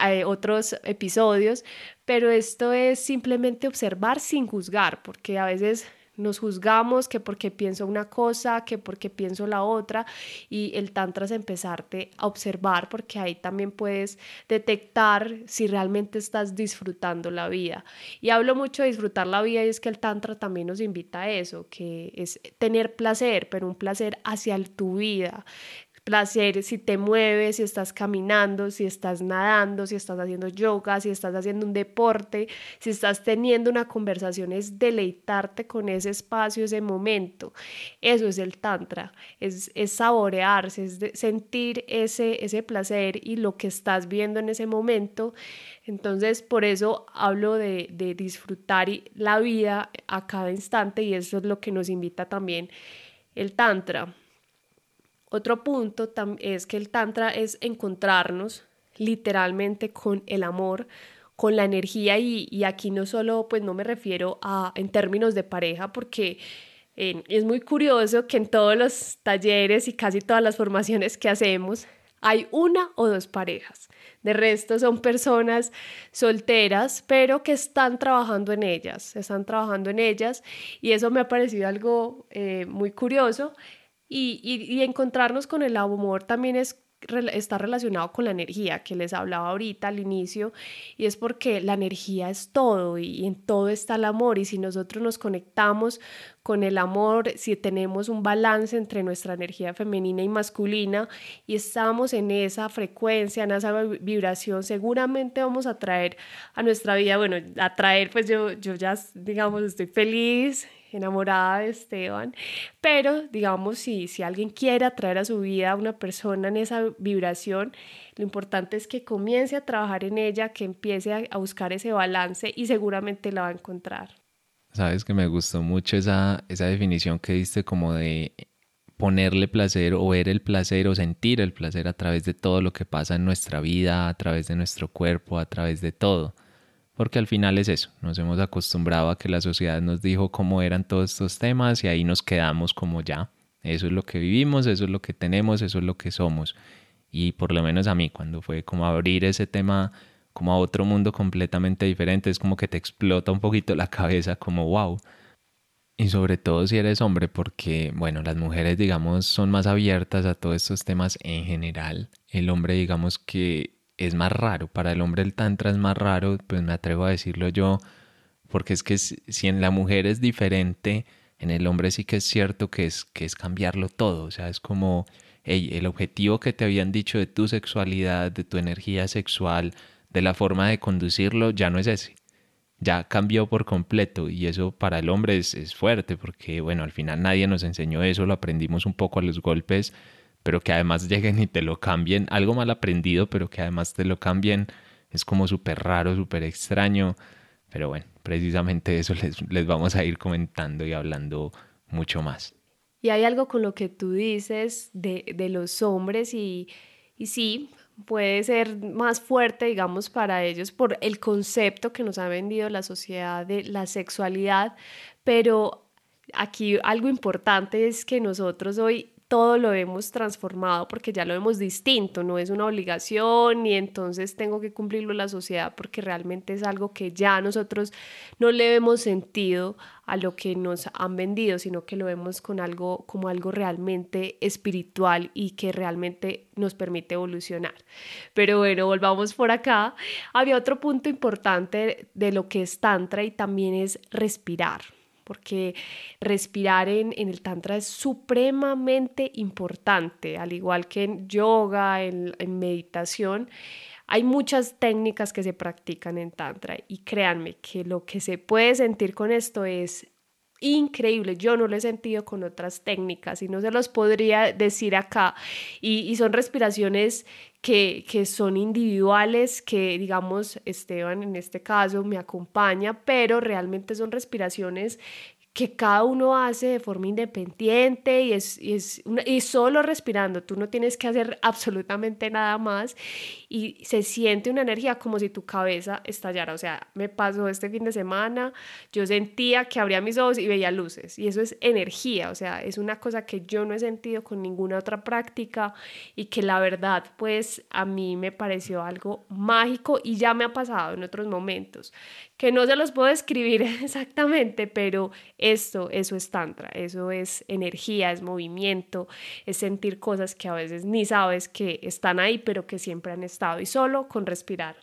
eh, otros episodios, pero esto es simplemente observar sin juzgar, porque a veces nos juzgamos que porque pienso una cosa, que porque pienso la otra, y el tantra es empezarte a observar, porque ahí también puedes detectar si realmente estás disfrutando la vida. Y hablo mucho de disfrutar la vida y es que el tantra también nos invita a eso, que es tener placer, pero un placer hacia tu vida, placer si te mueves, si estás caminando, si estás nadando, si estás haciendo yoga, si estás haciendo un deporte, si estás teniendo una conversación, es deleitarte con ese espacio, ese momento. Eso es el tantra, es, es saborearse, es sentir ese, ese placer y lo que estás viendo en ese momento. Entonces, por eso hablo de, de disfrutar la vida a cada instante y eso es lo que nos invita también el tantra. Otro punto es que el tantra es encontrarnos literalmente con el amor, con la energía y, aquí no solo, pues no me refiero a en términos de pareja, porque es muy curioso que en todos los talleres y casi todas las formaciones que hacemos hay una o dos parejas. De resto son personas solteras, pero que están trabajando en ellas, están trabajando en ellas y eso me ha parecido algo eh, muy curioso y, y, encontrarnos con el amor también es está relacionado con la energía que les hablaba ahorita al inicio y es porque la energía es todo y, en todo está el amor y si nosotros nos conectamos con el amor, si tenemos un balance entre nuestra energía femenina y masculina y estamos en esa frecuencia, en esa vibración, seguramente vamos a traer a nuestra vida, bueno, a traer pues yo, yo ya digamos estoy feliz enamorada de Esteban, pero digamos, si, si alguien quiere atraer a su vida a una persona en esa vibración, lo importante es que comience a trabajar en ella, que empiece a, a buscar ese balance y seguramente la va a encontrar. Sabes que me gustó mucho esa, esa definición que diste como de ponerle placer o ver el placer o sentir el placer a través de todo lo que pasa en nuestra vida, a través de nuestro cuerpo, a través de todo porque al final es eso, nos hemos acostumbrado a que la sociedad nos dijo cómo eran todos estos temas y ahí nos quedamos como ya, eso es lo que vivimos, eso es lo que tenemos, eso es lo que somos. Y por lo menos a mí, cuando fue como abrir ese tema como a otro mundo completamente diferente, es como que te explota un poquito la cabeza, como wow. Y sobre todo si eres hombre, porque, bueno, las mujeres, digamos, son más abiertas a todos estos temas en general. El hombre, digamos que es más raro. Para el hombre el tantra es más raro, pues me atrevo a decirlo yo, porque es que si en la mujer es diferente en el hombre sí que es cierto que es, que es cambiarlo todo, o sea, es como el objetivo que te habían dicho de tu sexualidad, de tu energía sexual, de la forma de conducirlo, ya no es ese. Ya cambió por completo y eso para el hombre es, es fuerte porque, bueno, al final nadie nos enseñó eso, lo aprendimos un poco a los golpes, pero que además lleguen y te lo cambien, algo mal aprendido, pero que además te lo cambien, es como súper raro, súper extraño. Pero bueno, precisamente eso les, les vamos a ir comentando y hablando mucho más. Y hay algo con lo que tú dices de, de los hombres y, y sí, puede ser más fuerte, digamos, para ellos por el concepto que nos ha vendido la sociedad de la sexualidad, pero aquí algo importante es que nosotros hoy todo lo hemos transformado porque ya lo vemos distinto, no es una obligación y entonces tengo que cumplirlo la sociedad porque realmente es algo que ya nosotros no le vemos sentido a lo que nos han vendido, sino que lo vemos con algo como algo realmente espiritual y que realmente nos permite evolucionar. Pero bueno, volvamos por acá. Había otro punto importante de lo que es tantra y también es respirar porque respirar en, el tantra es supremamente importante, al igual que en yoga, en, meditación. Hay muchas técnicas que se practican en Tantra y créanme que lo que se puede sentir con esto es increíble. Yo no lo he sentido con otras técnicas y no se los podría decir acá. Y, son respiraciones que, que, son individuales, que digamos Esteban en este caso me acompaña, pero realmente son respiraciones que cada uno hace de forma independiente y es, y es y solo respirando, tú no tienes que hacer absolutamente nada más y se siente una energía como si tu cabeza estallara, o sea, me pasó este fin de semana, yo sentía que abría mis ojos y veía luces y eso es energía, o sea, es una cosa que yo no he sentido con ninguna otra práctica y que la verdad pues a mí me pareció algo mágico y ya me ha pasado en otros momentos, que no se los puedo describir exactamente, pero esto, eso es tantra, eso es energía, es movimiento, es sentir cosas que a veces ni sabes que están ahí, pero que siempre han estado y solo con respirar.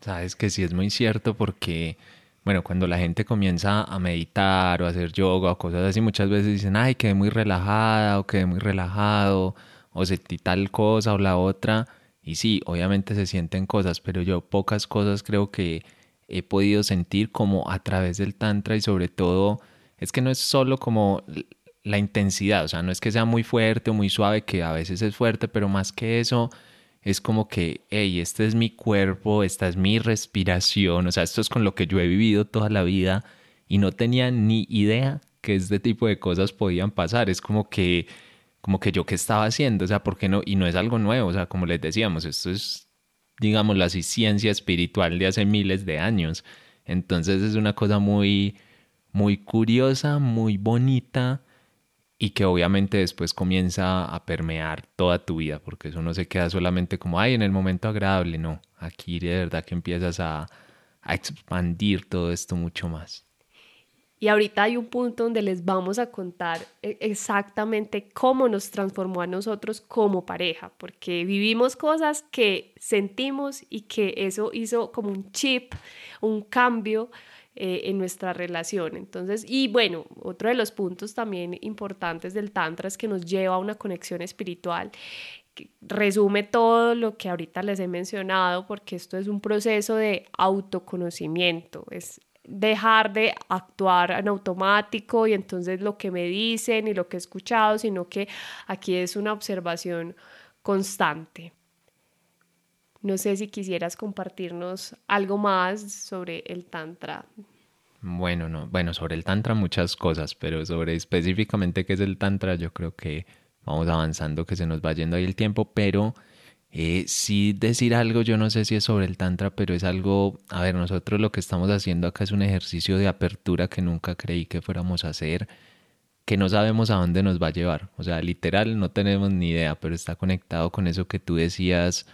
Sabes que sí es muy cierto porque, bueno, cuando la gente comienza a meditar o a hacer yoga o cosas así, muchas veces dicen, ay, quedé muy relajada o quedé muy relajado o sentí tal cosa o la otra. Y sí, obviamente se sienten cosas, pero yo pocas cosas creo que he podido sentir como a través del tantra y sobre todo es que no es solo como la intensidad, o sea, no es que sea muy fuerte o muy suave, que a veces es fuerte, pero más que eso es como que, hey, este es mi cuerpo, esta es mi respiración, o sea, esto es con lo que yo he vivido toda la vida y no tenía ni idea que este tipo de cosas podían pasar, es como que como que yo qué estaba haciendo, o sea, ¿por qué no? Y no es algo nuevo, o sea, como les decíamos, esto es digamos, la ciencia espiritual de hace miles de años. Entonces es una cosa muy, muy curiosa, muy bonita y que obviamente después comienza a permear toda tu vida, porque eso no se queda solamente como, ay, en el momento agradable, no, aquí de verdad que empiezas a, a expandir todo esto mucho más. Y ahorita hay un punto donde les vamos a contar e-, exactamente cómo nos transformó a nosotros como pareja, porque vivimos cosas que sentimos y que eso hizo como un chip, un cambio eh, en nuestra relación. Entonces, y bueno, otro de los puntos también importantes del Tantra es que nos lleva a una conexión espiritual resume todo lo que ahorita les he mencionado, porque esto es un proceso de autoconocimiento, es dejar de actuar en automático y entonces lo que me dicen y lo que he escuchado, sino que aquí es una observación constante. No sé si quisieras compartirnos algo más sobre el tantra. Bueno, no, bueno, sobre el tantra muchas cosas, pero sobre específicamente qué es el tantra, yo creo que vamos avanzando, que se nos va yendo ahí el tiempo, pero eh, sí decir algo, yo no sé si es sobre el tantra, pero es algo, a ver, nosotros lo que estamos haciendo acá es un ejercicio de apertura que nunca creí que fuéramos a hacer, que no sabemos a dónde nos va a llevar. O sea, literal no tenemos ni idea, pero está conectado con eso que tú decías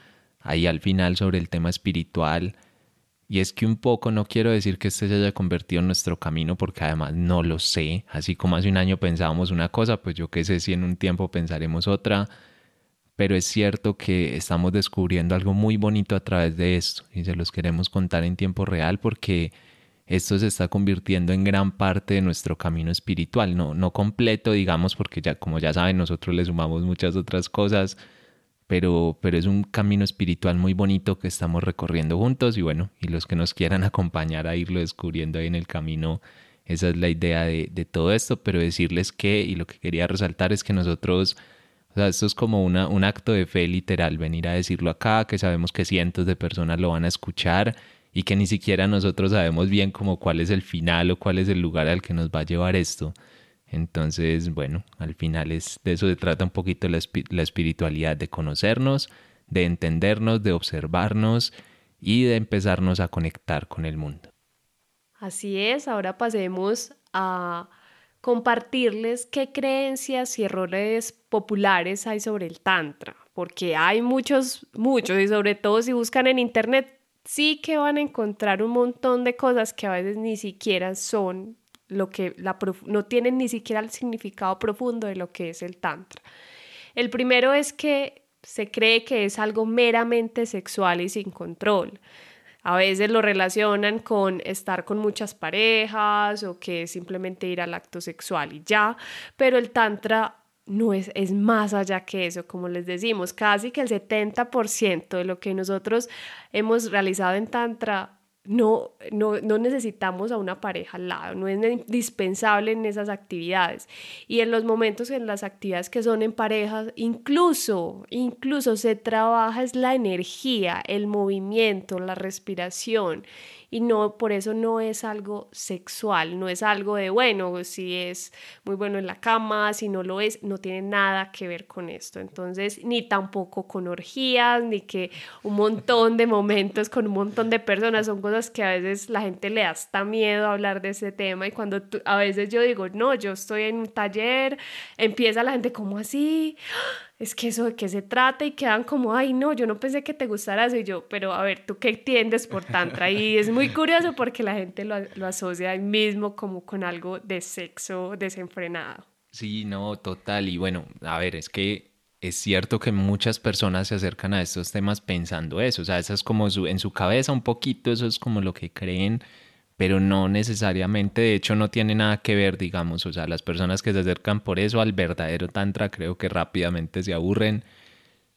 ahí al final sobre el tema espiritual. Y es que un poco no quiero decir que este se haya convertido en nuestro camino porque además no lo sé. Así como hace un año pensábamos una cosa, pues yo qué sé si en un tiempo pensaremos otra pero es cierto que estamos descubriendo algo muy bonito a través de esto y se los queremos contar en tiempo real porque esto se está convirtiendo en gran parte de nuestro camino espiritual, no, no completo, digamos, porque ya, como ya saben, nosotros le sumamos muchas otras cosas, pero, pero es un camino espiritual muy bonito que estamos recorriendo juntos y bueno, y los que nos quieran acompañar a irlo descubriendo ahí en el camino, esa es la idea de, de todo esto, pero decirles que, y lo que quería resaltar es que nosotros, o sea, esto es como una, un acto de fe literal, venir a decirlo acá, que sabemos que cientos de personas lo van a escuchar y que ni siquiera nosotros sabemos bien como cuál es el final o cuál es el lugar al que nos va a llevar esto. Entonces, bueno, al final es, de eso se trata un poquito la, la espiritualidad, de conocernos, de entendernos, de observarnos y de empezarnos a conectar con el mundo. Así es, ahora pasemos a compartirles qué creencias y errores populares hay sobre el Tantra, porque hay muchos, muchos, y sobre todo si buscan en Internet, sí que van a encontrar un montón de cosas que a veces ni siquiera son lo que la no tienen ni siquiera el significado profundo de lo que es el tantra. El primero es que se cree que es algo meramente sexual y sin control. A veces lo relacionan con estar con muchas parejas o que simplemente ir al acto sexual y ya, pero el tantra no es, es más allá que eso, como les decimos, casi que el 70% de lo que nosotros hemos realizado en Tantra no, no, no, necesitamos a una pareja al lado, no es indispensable en esas actividades. Y en los momentos, en las actividades que son en parejas, incluso, incluso se trabaja es la energía, el movimiento, la respiración y no por eso no es algo sexual, no es algo de bueno, si es muy bueno en la cama, si no lo es, no tiene nada que ver con esto. Entonces, ni tampoco con orgías, ni que un montón de momentos con un montón de personas, son cosas que a veces la gente le da hasta miedo hablar de ese tema y cuando a veces yo digo, "No, yo estoy en un taller", empieza la gente como así, es que eso de qué se trata y quedan como, ay, no, yo no pensé que te gustara eso y yo, pero a ver, ¿tú qué entiendes por tantra? Y es muy curioso porque la gente lo, lo asocia ahí mismo como con algo de sexo desenfrenado. Sí, no, total. Y bueno, a ver, es que es cierto que muchas personas se acercan a estos temas pensando eso, o sea, eso es como su, en su cabeza un poquito, eso es como lo que creen pero no necesariamente, de hecho no tiene nada que ver, digamos, o sea, las personas que se acercan por eso al verdadero tantra creo que rápidamente se aburren,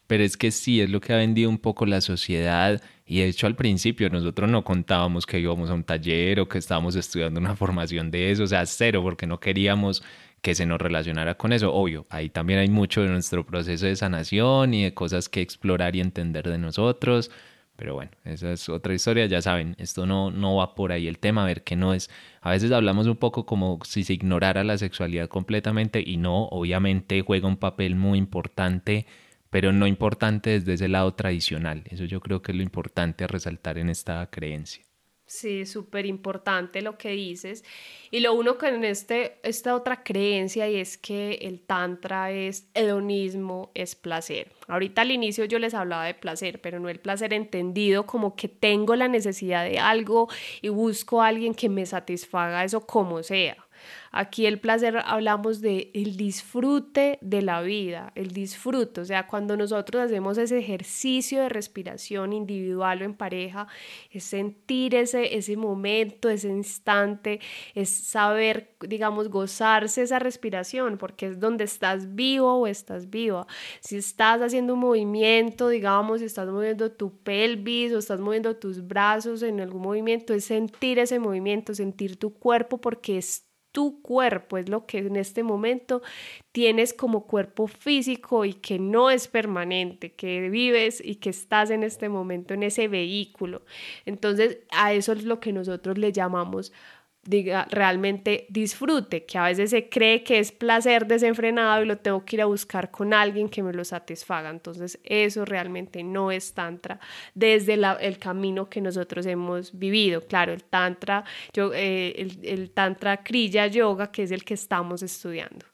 pero es que sí, es lo que ha vendido un poco la sociedad y de hecho al principio nosotros no contábamos que íbamos a un taller o que estábamos estudiando una formación de eso, o sea, cero, porque no queríamos que se nos relacionara con eso. Obvio, ahí también hay mucho de nuestro proceso de sanación y de cosas que explorar y entender de nosotros, pero bueno, esa es otra historia, ya saben, esto no, no va por ahí el tema, a ver que no es, a veces hablamos un poco como si se ignorara la sexualidad completamente y no, obviamente juega un papel muy importante, pero no importante desde ese lado tradicional, eso yo creo que es lo importante a resaltar en esta creencia. Sí, súper importante lo que dices. Y lo uno con este, esta otra creencia y es que el tantra es hedonismo, es placer. Ahorita al inicio yo les hablaba de placer, pero no el placer entendido como que tengo la necesidad de algo y busco a alguien que me satisfaga eso como sea. Aquí el placer hablamos de el disfrute de la vida, el disfrute, o sea, cuando nosotros hacemos ese ejercicio de respiración individual o en pareja, es sentir ese, ese momento, ese instante, es saber, digamos, gozarse esa respiración, porque es donde estás vivo o estás viva. Si estás haciendo un movimiento, digamos, si estás moviendo tu pelvis o estás moviendo tus brazos en algún movimiento, es sentir ese movimiento, sentir tu cuerpo porque es tu cuerpo, es lo que en este momento tienes como cuerpo físico y que no es permanente, que vives y que estás en este momento en ese vehículo. Entonces, a eso es lo que nosotros le llamamos diga realmente disfrute, que a veces se cree que es placer desenfrenado y lo tengo que ir a buscar con alguien que me lo satisfaga. Entonces eso realmente no es tantra desde el camino que nosotros hemos vivido. Claro, el tantra, yo, eh, el, el tantra kriya yoga, que es el que estamos estudiando.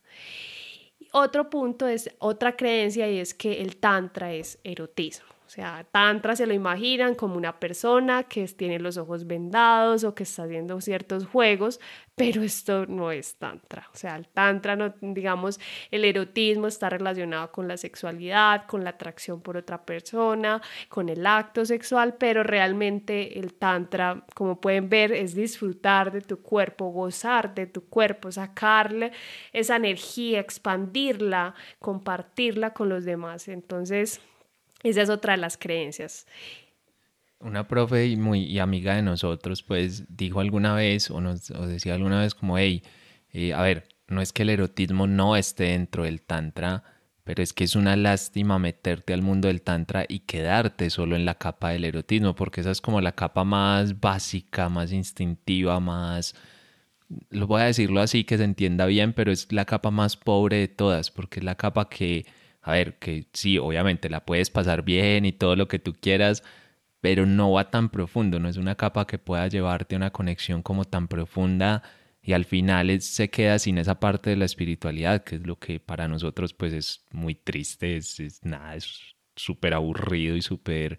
Otro punto es otra creencia y es que el tantra es erotismo. Sea, Tantra se lo imaginan como una persona que tiene los ojos vendados o que está haciendo ciertos juegos, pero esto no es Tantra. O sea, el Tantra, no, digamos, el erotismo está relacionado con la sexualidad, con la atracción por otra persona, con el acto sexual, pero realmente el Tantra, como pueden ver, es disfrutar de tu cuerpo, gozar de tu cuerpo, sacarle esa energía, expandirla, compartirla con los demás. Entonces, esa es otra de las creencias. Una profe y muy amiga de nosotros, pues dijo alguna vez o nos decía alguna vez como, hey, eh, a ver, no es que el erotismo no esté dentro del tantra, pero es que es una lástima meterte al mundo del tantra y quedarte solo en la capa del erotismo, porque esa es como la capa más básica, más instintiva, más, lo voy a decirlo así que se entienda bien, pero es la capa más pobre de todas, porque es la capa que a ver, que sí, obviamente la puedes pasar bien y todo lo que tú quieras, pero no va tan profundo, no es una capa que pueda llevarte a una conexión como tan profunda y al final se queda sin esa parte de la espiritualidad, que es lo que para nosotros pues es muy triste, es, es nada, es súper aburrido y súper,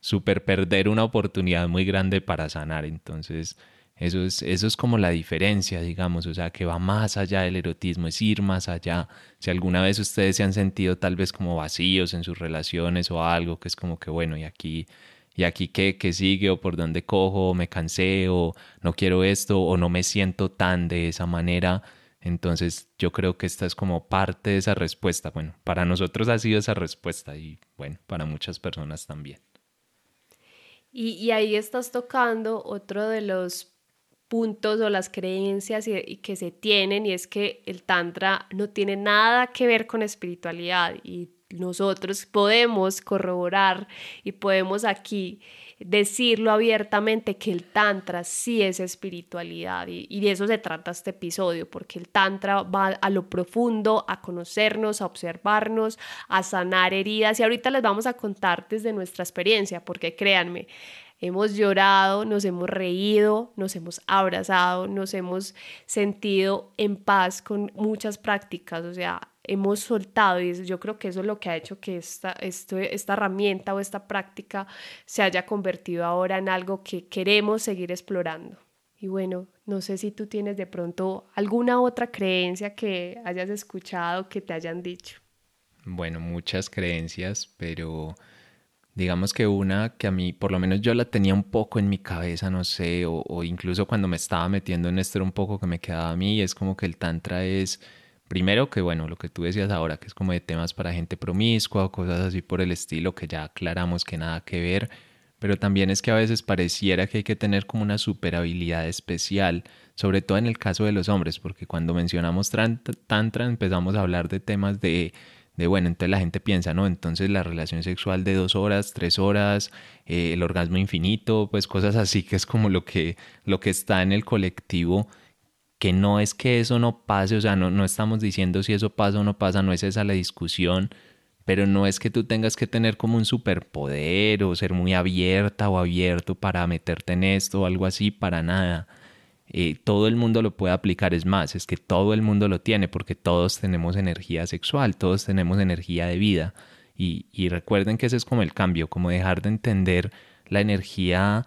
súper perder una oportunidad muy grande para sanar, entonces eso es, eso es como la diferencia, digamos, o sea, que va más allá del erotismo, es ir más allá. Si alguna vez ustedes se han sentido tal vez como vacíos en sus relaciones o algo, que es como que, bueno, y aquí, y aquí qué, qué sigue, o por dónde cojo, o me cansé, o no quiero esto, o no me siento tan de esa manera. Entonces yo creo que esta es como parte de esa respuesta. Bueno, para nosotros ha sido esa respuesta y bueno, para muchas personas también. Y, y ahí estás tocando otro de los puntos o las creencias y, que se tienen y es que el tantra no tiene nada que ver con espiritualidad y nosotros podemos corroborar y podemos aquí decirlo abiertamente que el tantra sí es espiritualidad y, y, de eso se trata este episodio porque el tantra va a lo profundo a conocernos a observarnos a sanar heridas y ahorita les vamos a contar desde nuestra experiencia porque créanme hemos llorado, nos hemos reído, nos hemos abrazado, nos hemos sentido en paz con muchas prácticas, o sea, hemos soltado y yo creo que eso es lo que ha hecho que esta, esta herramienta o esta práctica se haya convertido ahora en algo que queremos seguir explorando. Y bueno, no sé si tú tienes de pronto alguna otra creencia que hayas escuchado, que te hayan dicho. Bueno, muchas creencias, pero Digamos que una que a mí, por lo menos yo la tenía un poco en mi cabeza, no sé, o, incluso cuando me estaba metiendo en esto era un poco que me quedaba a mí, es como que el tantra es, primero que bueno, lo que tú decías ahora, que es como de temas para gente promiscua o cosas así por el estilo, que ya aclaramos que nada que ver, pero también es que a veces pareciera que hay que tener como una super habilidad especial, sobre todo en el caso de los hombres, porque cuando mencionamos tantra empezamos a hablar de temas de de bueno, entonces la gente piensa, ¿no? Entonces la relación sexual de dos horas, tres horas, eh, el orgasmo infinito, pues cosas así que es como lo que, lo que está en el colectivo, que no es que eso no pase, o sea, no, no estamos diciendo si eso pasa o no pasa, no es esa la discusión, pero no es que tú tengas que tener como un superpoder o ser muy abierta o abierto para meterte en esto o algo así, para nada eh, todo el mundo lo puede aplicar. Es más, es que todo el mundo lo tiene porque todos tenemos energía sexual, todos tenemos energía de vida. Y, y recuerden que ese es como el cambio, como dejar de entender la energía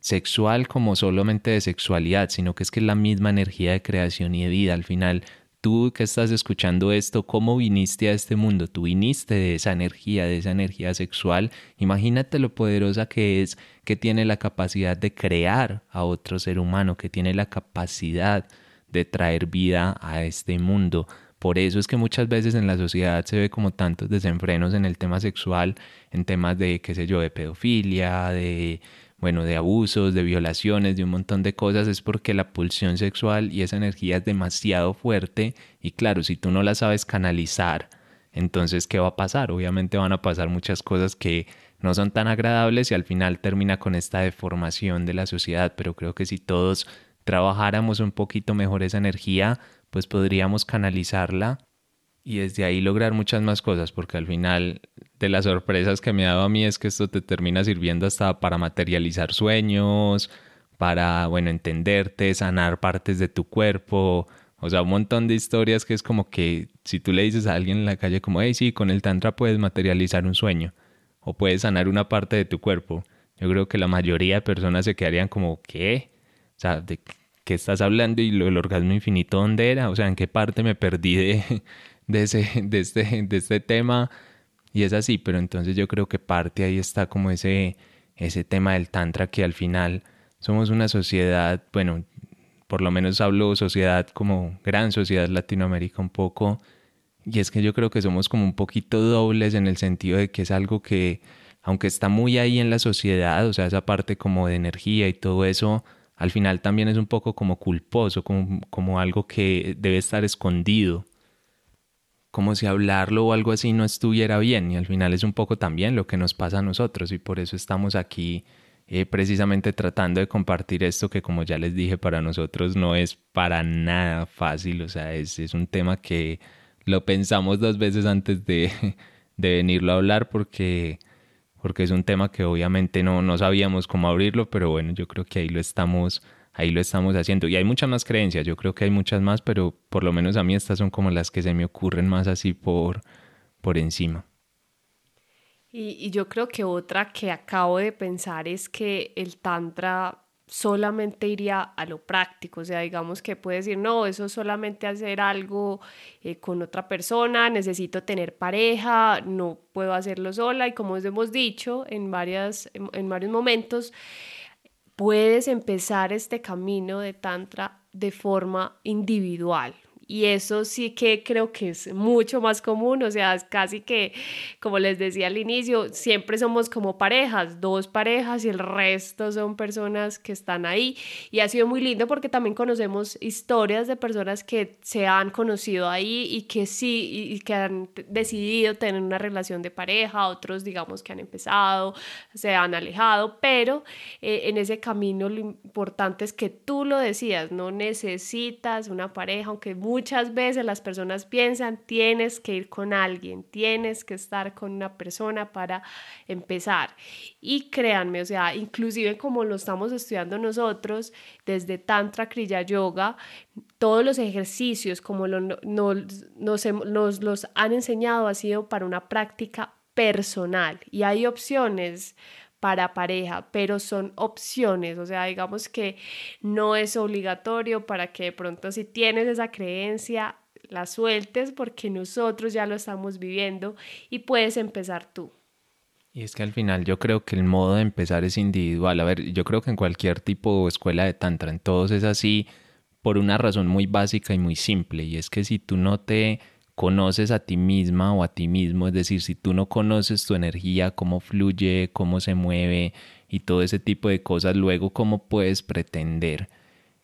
sexual como solamente de sexualidad, sino que es que es la misma energía de creación y de vida. Al final tú que estás escuchando esto, ¿cómo viniste a este mundo? Tú viniste de esa energía, de esa energía sexual. Imagínate lo poderosa que es, que tiene la capacidad de crear a otro ser humano, que tiene la capacidad de traer vida a este mundo. Por eso es que muchas veces en la sociedad se ve como tantos desenfrenos en el tema sexual, en temas de, qué sé yo, de pedofilia, de bueno, de abusos, de violaciones, de un montón de cosas, es porque la pulsión sexual y esa energía es demasiado fuerte y claro, si tú no la sabes canalizar, entonces, ¿qué va a pasar? Obviamente van a pasar muchas cosas que no son tan agradables y al final termina con esta deformación de la sociedad, pero creo que si todos trabajáramos un poquito mejor esa energía, pues podríamos canalizarla y desde ahí lograr muchas más cosas, porque al final de las sorpresas que me ha dado a mí es que esto te termina sirviendo hasta para materializar sueños, para, bueno, entenderte, sanar partes de tu cuerpo, o sea, un montón de historias que es como que si tú le dices a alguien en la calle como, hey, sí, con el tantra puedes materializar un sueño, o puede sanar una parte de tu cuerpo. Yo creo que la mayoría de personas se quedarían como, ¿qué? O sea, ¿de qué estás hablando? ¿Y lo del orgasmo infinito dónde era? O sea, ¿en qué parte me perdí de, de, ese, de, este, de este tema? Y es así, pero entonces yo creo que parte ahí está como ese, ese tema del tantra que al final somos una sociedad, bueno, por lo menos hablo sociedad como gran sociedad Latinoamérica un poco, y es que yo creo que somos como un poquito dobles en el sentido de que es algo que, aunque está muy ahí en la sociedad, o sea, esa parte como de energía y todo eso, al final también es un poco como culposo, como, como algo que debe estar escondido, como si hablarlo o algo así no estuviera bien, y al final es un poco también lo que nos pasa a nosotros, y por eso estamos aquí eh, precisamente tratando de compartir esto que como ya les dije para nosotros no es para nada fácil, o sea, es, es un tema que lo pensamos dos veces antes de, de venirlo a hablar porque, porque es un tema que obviamente no, no sabíamos cómo abrirlo, pero bueno, yo creo que ahí lo estamos ahí lo estamos haciendo. Y hay muchas más creencias, yo creo que hay muchas más, pero por lo menos a mí estas son como las que se me ocurren más así por, por encima. Y, yo creo que otra que acabo de pensar es que el tantra solamente iría a lo práctico, o sea, digamos que puede decir, no, eso solamente hacer algo eh, con otra persona, necesito tener pareja, no puedo hacerlo sola y como hemos dicho en, varias, en varios momentos, puedes empezar este camino de tantra de forma individual, y eso sí que creo que es mucho más común, o sea, es casi que, como les decía al inicio, siempre somos como parejas, dos parejas y el resto son personas que están ahí. Y ha sido muy lindo porque también conocemos historias de personas que se han conocido ahí y que sí, y que han decidido tener una relación de pareja, otros digamos que han empezado, se han alejado, pero eh, en ese camino lo importante es que tú lo decías, no necesitas una pareja, aunque muchas veces las personas piensan, tienes que ir con alguien, tienes que estar con una persona para empezar. Y créanme, o sea, inclusive como lo estamos estudiando nosotros, desde Tantra Kriya Yoga, todos los ejercicios como lo, nos, nos los han enseñado ha sido para una práctica personal y hay opciones para pareja, pero son opciones, o sea, digamos que no es obligatorio para que de pronto si tienes esa creencia, la sueltes porque nosotros ya lo estamos viviendo y puedes empezar tú. Y es que al final yo creo que el modo de empezar es individual. A ver, yo creo que en cualquier tipo de escuela de tantra, en todos es así por una razón muy básica y muy simple. Y es que si tú no te conoces a ti misma o a ti mismo, es decir, si tú no conoces tu energía, cómo fluye, cómo se mueve y todo ese tipo de cosas, luego cómo puedes pretender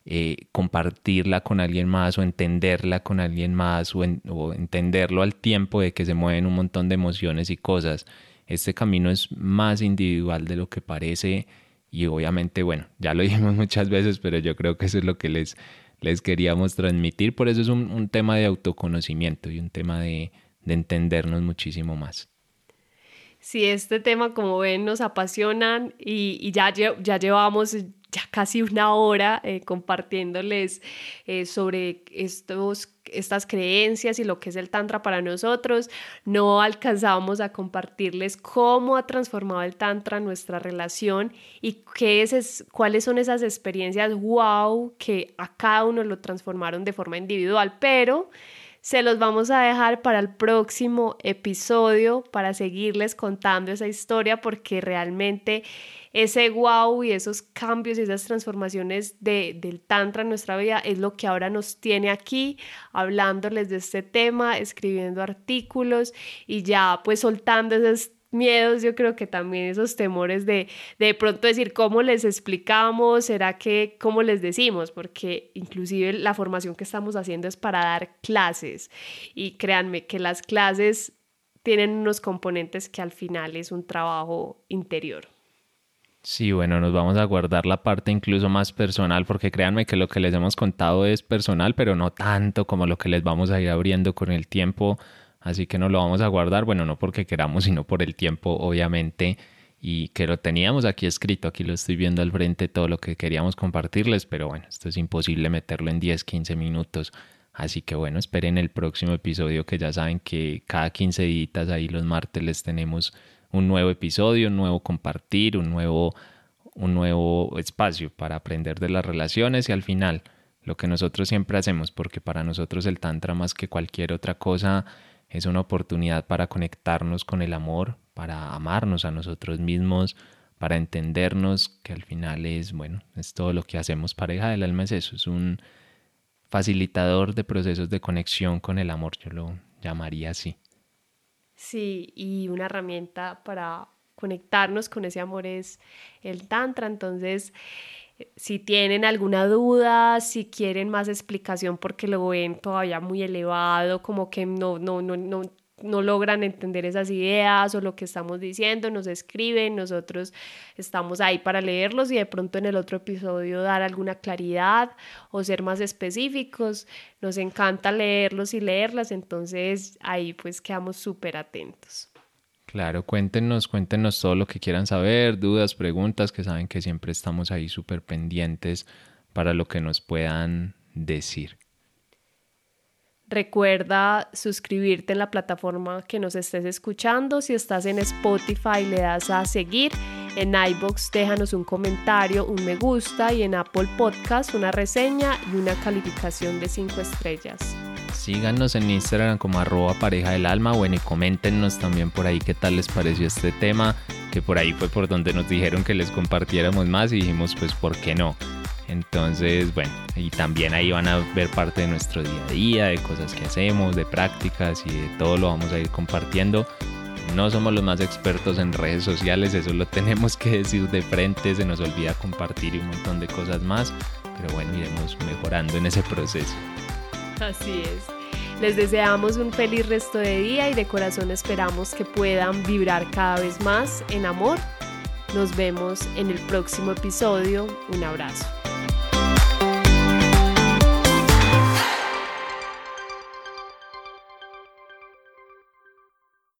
eh, compartirla con alguien más o entenderla con alguien más o, o entenderlo al tiempo de que se mueven un montón de emociones y cosas. Este camino es más individual de lo que parece y obviamente, bueno, ya lo dijimos muchas veces, pero yo creo que eso es lo que les les queríamos transmitir. Por eso es un, tema de autoconocimiento y un tema de, entendernos muchísimo más. Sí, este tema, como ven, nos apasionan y, ya, ya llevamos ya casi una hora eh, compartiéndoles eh, sobre estos, estas creencias y lo que es el Tantra para nosotros. No alcanzábamos a compartirles cómo ha transformado el Tantra nuestra relación y qué es, cuáles son esas experiencias wow que a cada uno lo transformaron de forma individual, pero se los vamos a dejar para el próximo episodio para seguirles contando esa historia porque realmente ese wow y esos cambios y esas transformaciones de, del tantra en nuestra vida es lo que ahora nos tiene aquí hablándoles de este tema, escribiendo artículos y ya pues soltando esos miedos, yo creo que también esos temores de de pronto decir cómo les explicamos, será que cómo les decimos, porque inclusive la formación que estamos haciendo es para dar clases. Y créanme que las clases tienen unos componentes que al final es un trabajo interior. Sí, bueno, nos vamos a guardar la parte incluso más personal, porque créanme que lo que les hemos contado es personal, pero no tanto como lo que les vamos a ir abriendo con el tiempo, así que no lo vamos a guardar, bueno, no porque queramos, sino por el tiempo, obviamente, y que lo teníamos aquí escrito, aquí lo estoy viendo al frente, todo lo que queríamos compartirles, pero bueno, esto es imposible meterlo en 10, 15 minutos. Así que bueno, esperen el próximo episodio que ya saben que cada 15 días ahí los martes les tenemos un nuevo episodio, un nuevo compartir, un nuevo, un nuevo espacio para aprender de las relaciones y al final lo que nosotros siempre hacemos, porque para nosotros el Tantra más que cualquier otra cosa es una oportunidad para conectarnos con el amor, para amarnos a nosotros mismos, para entendernos, que al final es, bueno, es todo lo que hacemos. Pareja del alma es eso, es un facilitador de procesos de conexión con el amor, yo lo llamaría así. Sí, y una herramienta para conectarnos con ese amor es el Tantra, entonces si tienen alguna duda, si quieren más explicación porque lo ven todavía muy elevado, como que no, no, no, no, no logran entender esas ideas o lo que estamos diciendo, nos escriben, nosotros estamos ahí para leerlos y de pronto en el otro episodio dar alguna claridad o ser más específicos. Nos encanta leerlos y leerlas, entonces ahí pues quedamos súper atentos. Claro, cuéntenos, cuéntenos todo lo que quieran saber, dudas, preguntas, que saben que siempre estamos ahí súper pendientes para lo que nos puedan decir. Recuerda suscribirte en la plataforma que nos estés escuchando. Si estás en Spotify, le das a seguir. En iBox déjanos un comentario, un me gusta y en Apple Podcast una reseña y una calificación de 5 estrellas. Síganos en Instagram como arroba pareja del alma. Bueno, y coméntenos también por ahí qué tal les pareció este tema, que por ahí fue por donde nos dijeron que les compartiéramos más y dijimos pues por qué no. Entonces, bueno, y también ahí van a ver parte de nuestro día a día, de cosas que hacemos, de prácticas y de todo lo vamos a ir compartiendo. No somos los más expertos en redes sociales, eso lo tenemos que decir de frente, se nos olvida compartir un montón de cosas más, pero bueno, iremos mejorando en ese proceso. Así es. Les deseamos un feliz resto de día y de corazón esperamos que puedan vibrar cada vez más en amor. Nos vemos en el próximo episodio. Un abrazo.